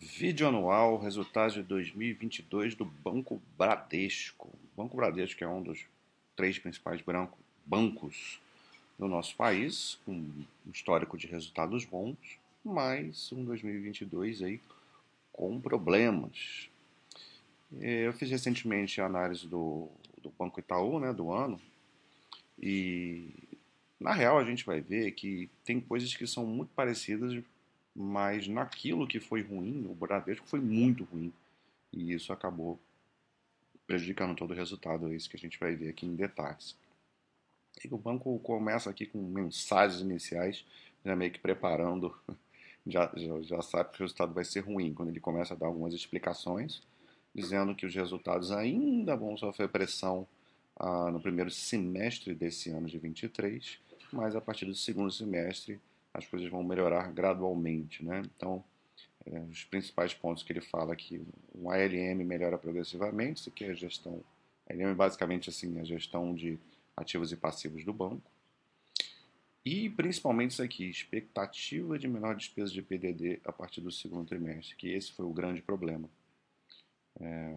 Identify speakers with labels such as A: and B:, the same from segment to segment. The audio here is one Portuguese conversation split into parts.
A: Vídeo anual, resultados de 2022 do Banco Bradesco. O Banco Bradesco é um dos três principais bancos do nosso país, com um histórico de resultados bons, mas um 2022 aí com problemas. É, eu fiz recentemente a análise do, do Banco Itaú, né, do ano, e na real a gente vai ver que tem coisas que são muito parecidas mas naquilo que foi ruim, o Bradesco foi muito ruim. E isso acabou prejudicando todo o resultado, é isso que a gente vai ver aqui em detalhes. E o banco começa aqui com mensagens iniciais, já meio que preparando, já, já, já sabe que o resultado vai ser ruim, quando ele começa a dar algumas explicações, dizendo que os resultados ainda vão sofrer pressão ah, no primeiro semestre desse ano de 23, mas a partir do segundo semestre as coisas vão melhorar gradualmente, né? Então, é, os principais pontos que ele fala aqui, um ALM melhora progressivamente, isso aqui é a gestão, ALM é basicamente assim, a gestão de ativos e passivos do banco. E principalmente isso aqui, expectativa de menor despesa de PDD a partir do segundo trimestre, que esse foi o grande problema. É,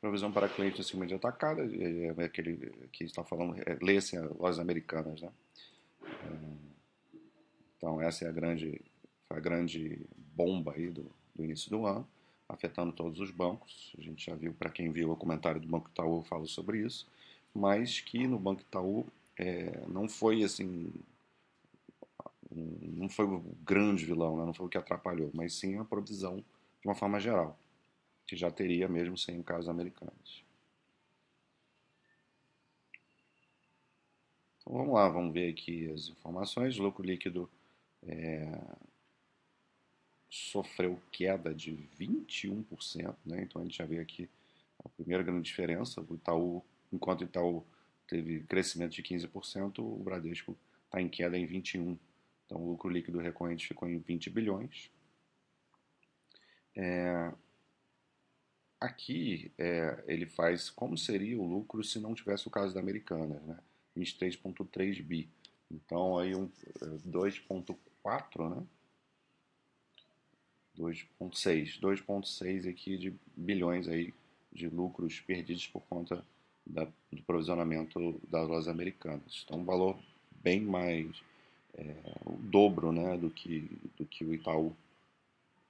A: provisão para clientes acima de atacada, é, aquele que está falando, é, lê-se lojas americanas, né? Então essa é a grande, a grande bomba aí do, do início do ano, afetando todos os bancos. A gente já viu, para quem viu o comentário do Banco Itaú, eu falo sobre isso, mas que no Banco Itaú é, não foi assim, não foi o grande vilão, né? não foi o que atrapalhou, mas sim a provisão de uma forma geral que já teria mesmo sem casos americanos. Então vamos lá, vamos ver aqui as informações. O lucro líquido é, sofreu queda de 21%, né? então a gente já vê aqui a primeira grande diferença. O Itaú, enquanto o Itaú teve crescimento de 15%, o Bradesco está em queda em 21%. Então o lucro líquido recorrente ficou em 20 bilhões. É, Aqui é, ele faz como seria o lucro se não tivesse o caso da Americanas, né? 23,3 bi. Então aí um 2,4, é, né? 2,6, 2,6 aqui de bilhões aí de lucros perdidos por conta da, do provisionamento das lojas americanas. Então um valor bem mais é, o dobro, né, do que do que o Itaú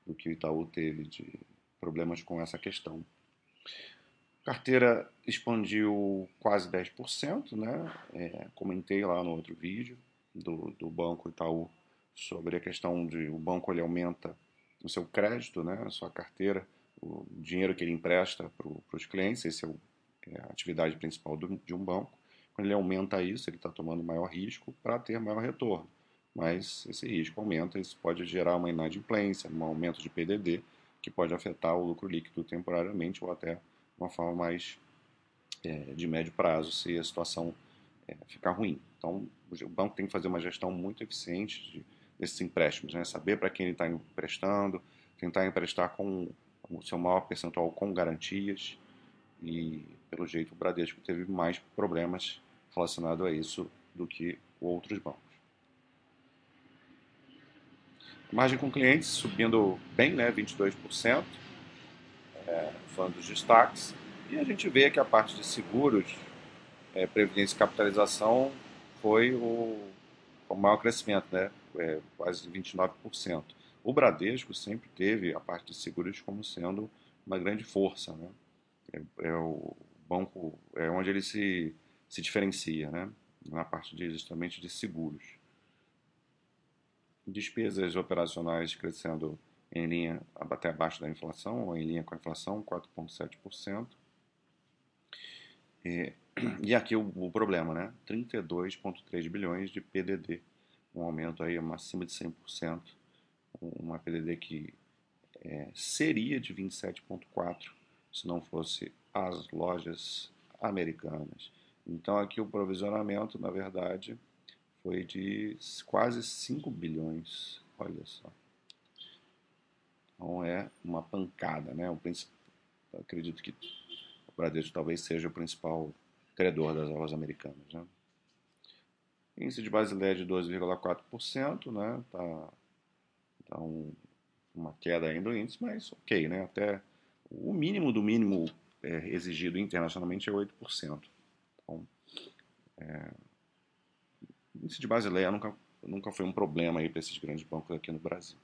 A: do que o Itaú teve de problemas com essa questão. Carteira expandiu quase 10%, né? É, comentei lá no outro vídeo do, do Banco Itaú sobre a questão de o banco ele aumenta o seu crédito, né? A sua carteira, o dinheiro que ele empresta para os clientes, esse é, é, a atividade principal do, de um banco. Quando ele aumenta isso, ele está tomando maior risco para ter maior retorno. Mas esse risco aumenta, isso pode gerar uma inadimplência, um aumento de PDD, que pode afetar o lucro líquido temporariamente ou até uma forma mais é, de médio prazo, se a situação é, ficar ruim. Então, o banco tem que fazer uma gestão muito eficiente de, desses empréstimos, né? saber para quem ele está emprestando, tentar emprestar com o seu maior percentual com garantias e, pelo jeito, o Bradesco teve mais problemas relacionados a isso do que outros bancos. Margem com clientes subindo bem, né, 22%, é, falando dos destaques. E a gente vê que a parte de seguros, é, previdência e capitalização foi o, o maior crescimento, né, é, quase 29%. O Bradesco sempre teve a parte de seguros como sendo uma grande força, né? É, é o banco é onde ele se, se diferencia, né? Na parte de justamente de seguros despesas operacionais crescendo em linha até abaixo da inflação, ou em linha com a inflação, 4,7%. E, e aqui o, o problema, né? 32,3 bilhões de PDD, um aumento aí acima de 100%, uma PDD que é, seria de 27,4% se não fosse as lojas americanas. Então aqui o provisionamento, na verdade, foi de quase 5 bilhões. Olha só. Então é uma pancada, né? O acredito que o Bradesco talvez seja o principal credor das aulas americanas, né? Índice de Basileia de 12,4%, né? Tá Então, uma queda ainda do índice, mas ok, né? Até o mínimo do mínimo é, exigido internacionalmente é 8%. Então, é, índice de Basileia nunca, nunca foi um problema para esses grandes bancos aqui no Brasil.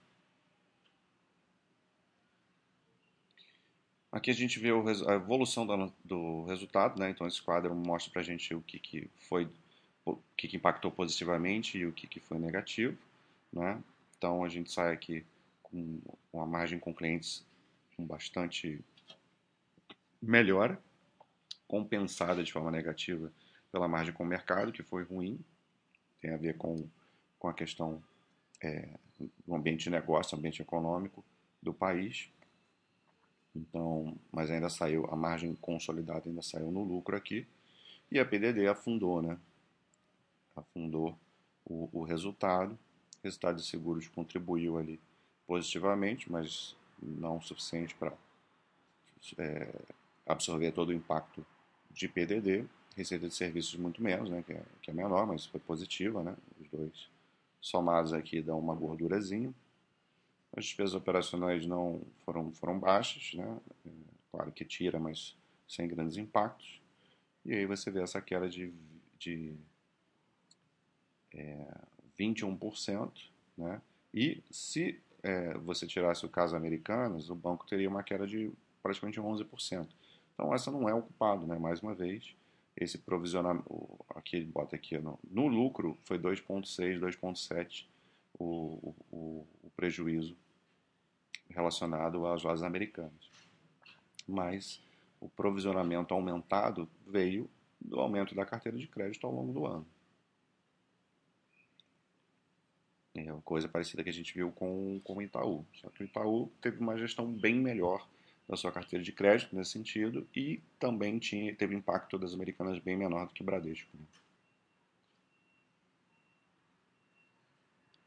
A: Aqui a gente vê a evolução do resultado, né? então esse quadro mostra para a gente o que, que foi, o que, que impactou positivamente e o que, que foi negativo. Né? Então a gente sai aqui com uma margem com clientes com bastante melhora, compensada de forma negativa pela margem com o mercado, que foi ruim, tem a ver com, com a questão é, do ambiente de negócio, ambiente econômico do país. Então, mas ainda saiu, a margem consolidada ainda saiu no lucro aqui. E a PDD afundou, né? Afundou o, o resultado. O resultado de seguros contribuiu ali positivamente, mas não o suficiente para é, absorver todo o impacto de PDD. Receita de serviços muito menos, né? Que é, que é menor, mas foi positiva, né? Os dois somados aqui dão uma gordurazinha. As despesas operacionais não foram, foram baixas, né? É, claro que tira, mas sem grandes impactos. E aí você vê essa queda de, de é, 21%, né? E se é, você tirasse o caso Americanas, o banco teria uma queda de praticamente 11%. Então essa não é o culpado, né? Mais uma vez, esse provisionamento, aqui ele bota aqui no, no lucro foi 2.6, 2.7 o, o, o prejuízo relacionado às lojas americanas. Mas o provisionamento aumentado veio do aumento da carteira de crédito ao longo do ano. É uma coisa parecida que a gente viu com, com o Itaú. Só que o Itaú teve uma gestão bem melhor da sua carteira de crédito nesse sentido e também tinha, teve impacto das americanas bem menor do que o Bradesco. Né?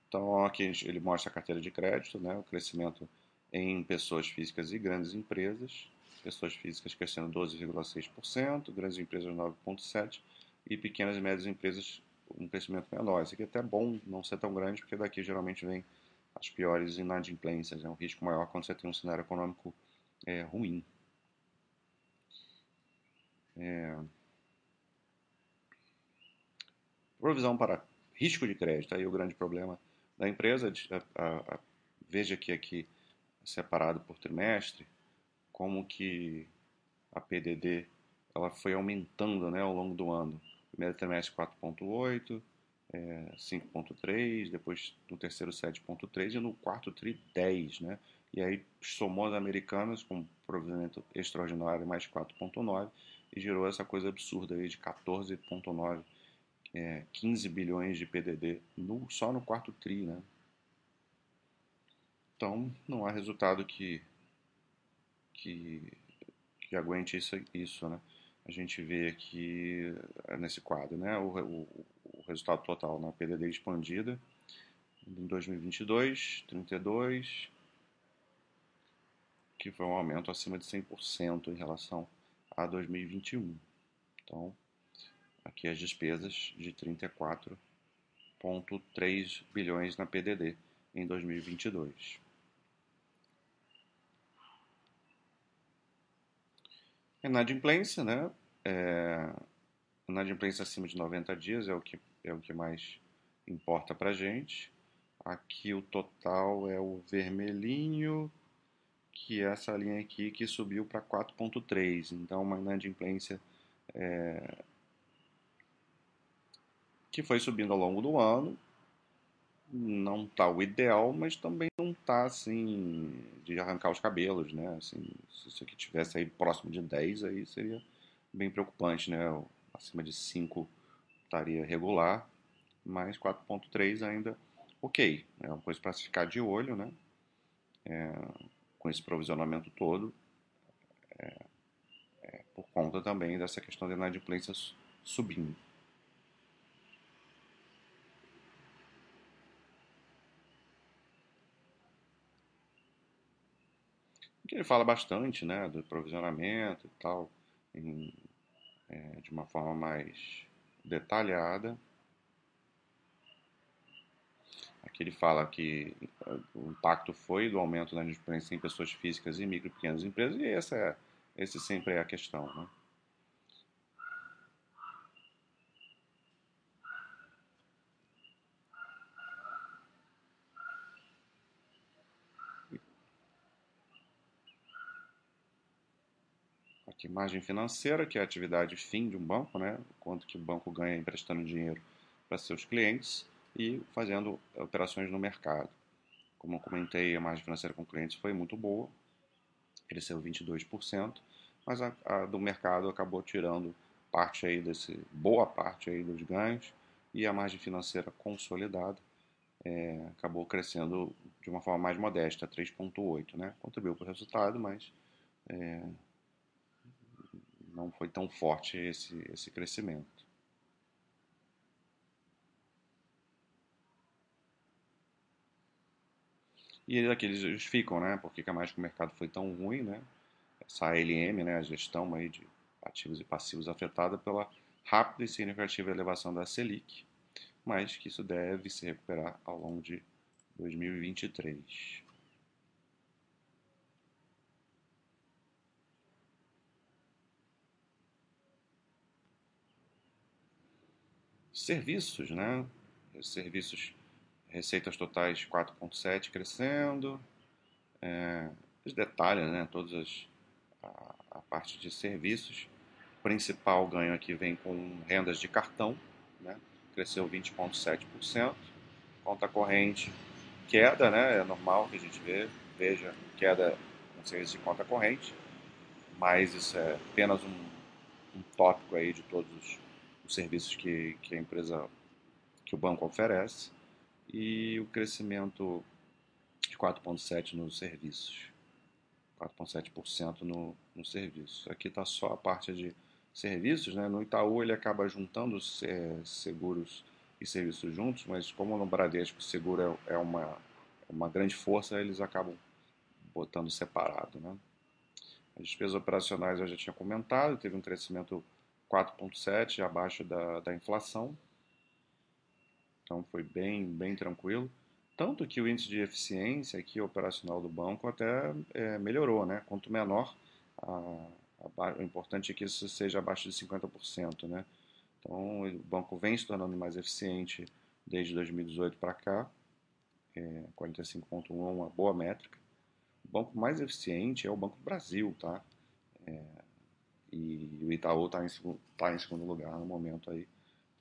A: Então aqui ele mostra a carteira de crédito, né, o crescimento em pessoas físicas e grandes empresas. Pessoas físicas crescendo 12,6%, grandes empresas 9,7% e pequenas e médias empresas um crescimento menor. Isso aqui é até bom não ser tão grande, porque daqui geralmente vem as piores inadimplências. É um risco maior quando você tem um cenário econômico é, ruim. É... Provisão para risco de crédito, aí o grande problema da empresa. A, a, a, veja que aqui separado por trimestre, como que a PDD ela foi aumentando né, ao longo do ano. Primeiro trimestre 4.8, é, 5.3, depois no terceiro 7.3 e no quarto tri 10, né? E aí somou as americanas com provisionamento extraordinário mais 4.9 e gerou essa coisa absurda aí de 14.9, é, 15 bilhões de PDD no, só no quarto tri, né? Então, não há resultado que, que, que aguente isso, isso, né? A gente vê aqui é, nesse quadro, né? O, o, o resultado total na PDD expandida em 2022, 32, que foi um aumento acima de 100% em relação a 2021. Então, aqui as despesas de 34,3 bilhões na PDD em 2022. Inadimplência, né? É, inadimplência acima de 90 dias é o que, é o que mais importa para gente. Aqui o total é o vermelhinho, que é essa linha aqui que subiu para 4.3. Então, uma inadimplência é, que foi subindo ao longo do ano. Não está o ideal, mas também não está assim de arrancar os cabelos, né? Assim, se isso aqui tivesse aí próximo de 10, aí seria bem preocupante, né? Acima de 5 estaria regular, mas 4.3 ainda ok. É uma coisa para se ficar de olho, né? É, com esse provisionamento todo, é, é, por conta também dessa questão da inadimplência subindo. ele fala bastante né, do provisionamento e tal, em, é, de uma forma mais detalhada. Que ele fala que o impacto foi do aumento da inadimplência em pessoas físicas e micro e pequenas empresas, e essa é, esse sempre é a questão. Né? Aqui, margem financeira, que é a atividade fim de um banco, né? quanto que o banco ganha emprestando dinheiro para seus clientes e fazendo operações no mercado. Como eu comentei, a margem financeira com clientes foi muito boa, cresceu 22%, mas a, a do mercado acabou tirando parte aí desse boa parte aí dos ganhos e a margem financeira consolidada é, acabou crescendo de uma forma mais modesta, 3,8, né? Contribuiu para o resultado, mas é, não foi tão forte esse, esse crescimento. E aqui eles justificam, né? Porque que mais que o mercado foi tão ruim, né? Essa ALM, né? A gestão aí de ativos e passivos afetada pela rápida e significativa elevação da Selic, mas que isso deve se recuperar ao longo de 2023. Serviços, né? Serviços receitas totais 4,7 crescendo. É, detalhes, né, todas as, a, a, parte de serviços. O principal ganho aqui vem com rendas de cartão, né, cresceu 20,7%. Conta corrente, queda, né, é normal que a gente vê, veja queda no serviço de conta corrente, mas isso é apenas um, um tópico aí de todos os, os serviços que, que a empresa, que o banco oferece e o crescimento de 4,7% nos serviços. 4,7% no, no serviço. Aqui está só a parte de serviços. Né? No Itaú ele acaba juntando é, seguros e serviços juntos, mas como no Bradesco o seguro é, é uma, uma grande força, eles acabam botando separado. Né? As despesas operacionais eu já tinha comentado, teve um crescimento 4,7% abaixo da, da inflação. Então foi bem, bem tranquilo. Tanto que o índice de eficiência aqui operacional do banco até é, melhorou, né? Quanto menor, a, a, o importante é que isso seja abaixo de 50%, né? Então o banco vem se tornando mais eficiente desde 2018 para cá. É, 45.1 é uma boa métrica. O banco mais eficiente é o Banco Brasil, tá? É, e o Itaú está em, tá em segundo lugar no momento aí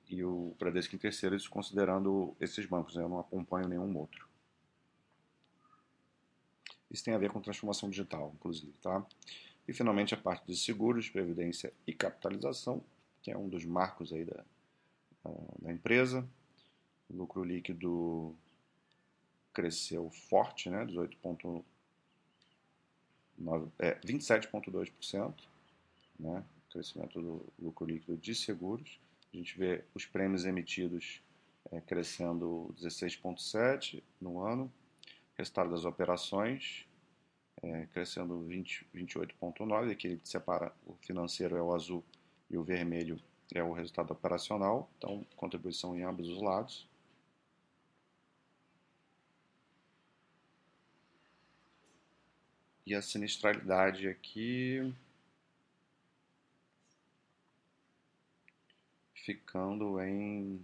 A: e o Bradesco em terceiro, isso considerando esses bancos, né? eu não acompanho nenhum outro. Isso tem a ver com transformação digital, inclusive. Tá? E finalmente a parte de seguros, previdência e capitalização, que é um dos marcos aí da, da empresa. O lucro líquido cresceu forte, né, 18,9, é, 27,2%, né, crescimento do lucro líquido de seguros. A gente vê os prêmios emitidos é, crescendo 16,7% no ano, resultado das operações é, crescendo 28,9%, aqui ele separa o financeiro é o azul e o vermelho é o resultado operacional, então contribuição em ambos os lados. E a sinistralidade aqui ficando em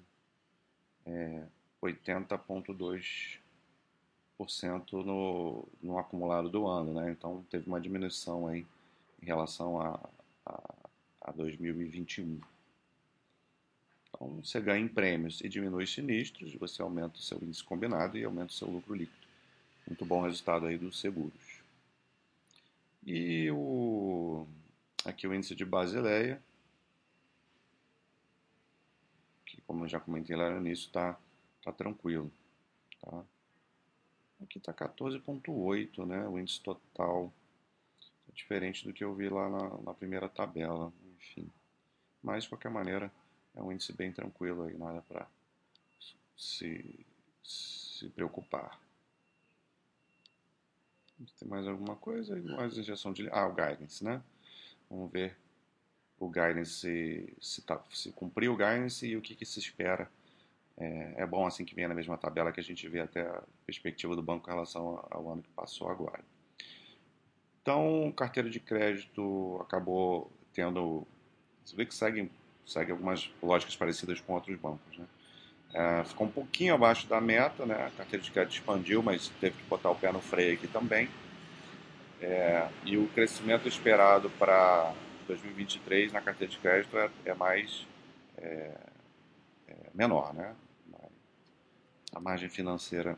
A: é, 80,2% no, no acumulado do ano. Né? Então teve uma diminuição aí em relação a, a, a 2021. Então você ganha em prêmios e diminui sinistros, você aumenta o seu índice combinado e aumenta o seu lucro líquido. Muito bom resultado aí dos seguros. E o, aqui o índice de Basileia como eu já comentei lá no início, tá, tá tranquilo. Tá? Aqui está 14,8, né? O índice total é diferente do que eu vi lá na, na, primeira tabela, enfim. Mas, de qualquer maneira, é um índice bem tranquilo aí, nada para se, se preocupar. Tem mais alguma coisa? Mais injeção de... Ah, o guidance, né? Vamos ver o guidance, se, tá, se cumpriu o guidance e o que, que se espera É, é, bom assim que venha na mesma tabela que a gente vê até a perspectiva do banco em relação ao ano que passou agora. Então, carteira de crédito acabou tendo. Você vê que segue, segue algumas lógicas parecidas com outros bancos. Né? É, ficou um pouquinho abaixo da meta, né? a carteira de crédito expandiu, mas teve que botar o pé no freio aqui também. É, e o crescimento esperado para 2023 na carteira de crédito é, é mais é, é, menor, né? A margem financeira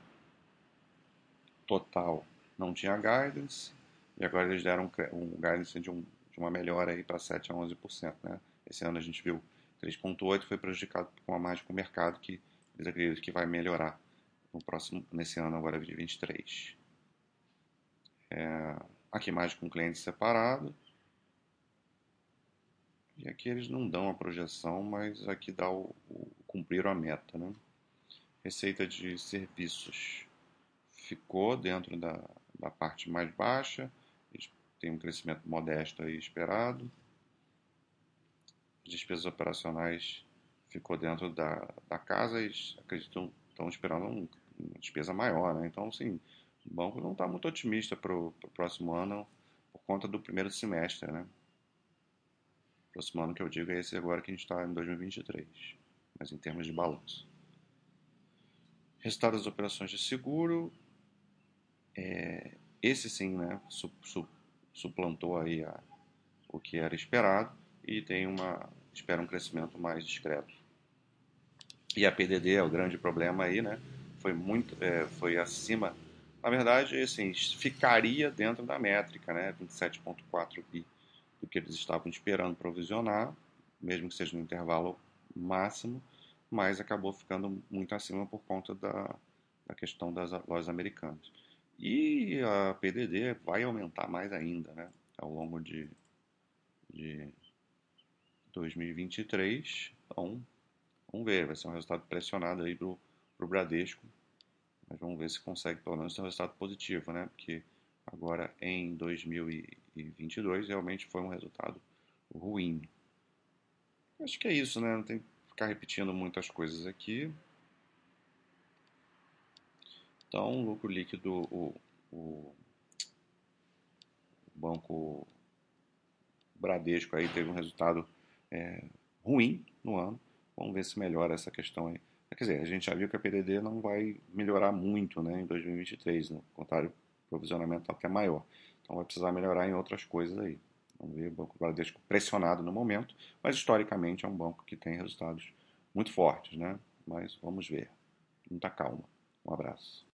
A: total não tinha guidance e agora eles deram um, um guidance de, um, de uma melhora aí para 7 a 11%, né? Esse ano a gente viu 3.8 foi prejudicado com a margem com o mercado que eles acreditam que vai melhorar no próximo nesse ano agora de 23. É, aqui mais com cliente separado. E aqui eles não dão a projeção, mas aqui dá o, o cumprir a meta. Né? Receita de serviços ficou dentro da, da parte mais baixa, tem um crescimento modesto aí esperado. Despesas operacionais ficou dentro da, da casa e acreditam estão esperando um, uma despesa maior, né? Então, sim, o banco não está muito otimista para o próximo ano por conta do primeiro semestre, né? Próximo ano que eu digo é esse agora que a gente está em 2023, mas em termos de balanço. Resultado das operações de seguro, é, esse sim, né, su, su, suplantou aí a, o que era esperado e tem uma espera um crescimento mais discreto. E a PDD é o grande problema aí, né? Foi muito, é, foi acima na verdade, assim, ficaria dentro da métrica, né? 27,4 bi do que eles estavam esperando provisionar, mesmo que seja no intervalo máximo, mas acabou ficando muito acima por conta da, da questão das lojas americanas. E a PDD vai aumentar mais ainda, né? Ao longo de, de 2023. Então, vamos ver, vai ser um resultado pressionado aí para o Bradesco mas vamos ver se consegue pelo menos ter um resultado positivo, né? Porque agora em 2022 realmente foi um resultado ruim. Acho que é isso, né? Não tem que ficar repetindo muitas coisas aqui. Então, lucro líquido, o, o banco Bradesco aí teve um resultado é, ruim no ano. Vamos ver se melhora essa questão aí. Quer dizer, a gente já viu que a PDD não vai melhorar muito né, em 2023, no contrário, o provisionamento até maior. Então vai precisar melhorar em outras coisas aí. Vamos ver o Banco Bradesco pressionado no momento, mas historicamente é um banco que tem resultados muito fortes, né? Mas vamos ver. Muita calma. Um abraço.